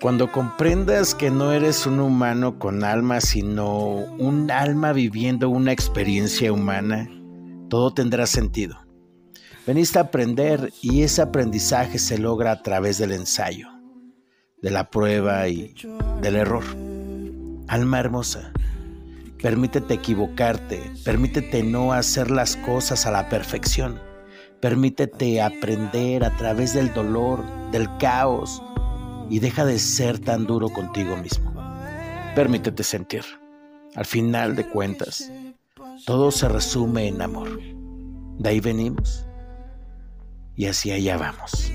Cuando comprendas que no eres un humano con alma, sino un alma viviendo una experiencia humana, todo tendrá sentido. Veniste a aprender y ese aprendizaje se logra a través del ensayo, de la prueba y del error. Alma hermosa, permítete equivocarte, permítete no hacer las cosas a la perfección, permítete aprender a través del dolor, del caos y deja de ser tan duro contigo mismo. Permítete sentir. Al final de cuentas, todo se resume en amor. De ahí venimos y hacia allá vamos.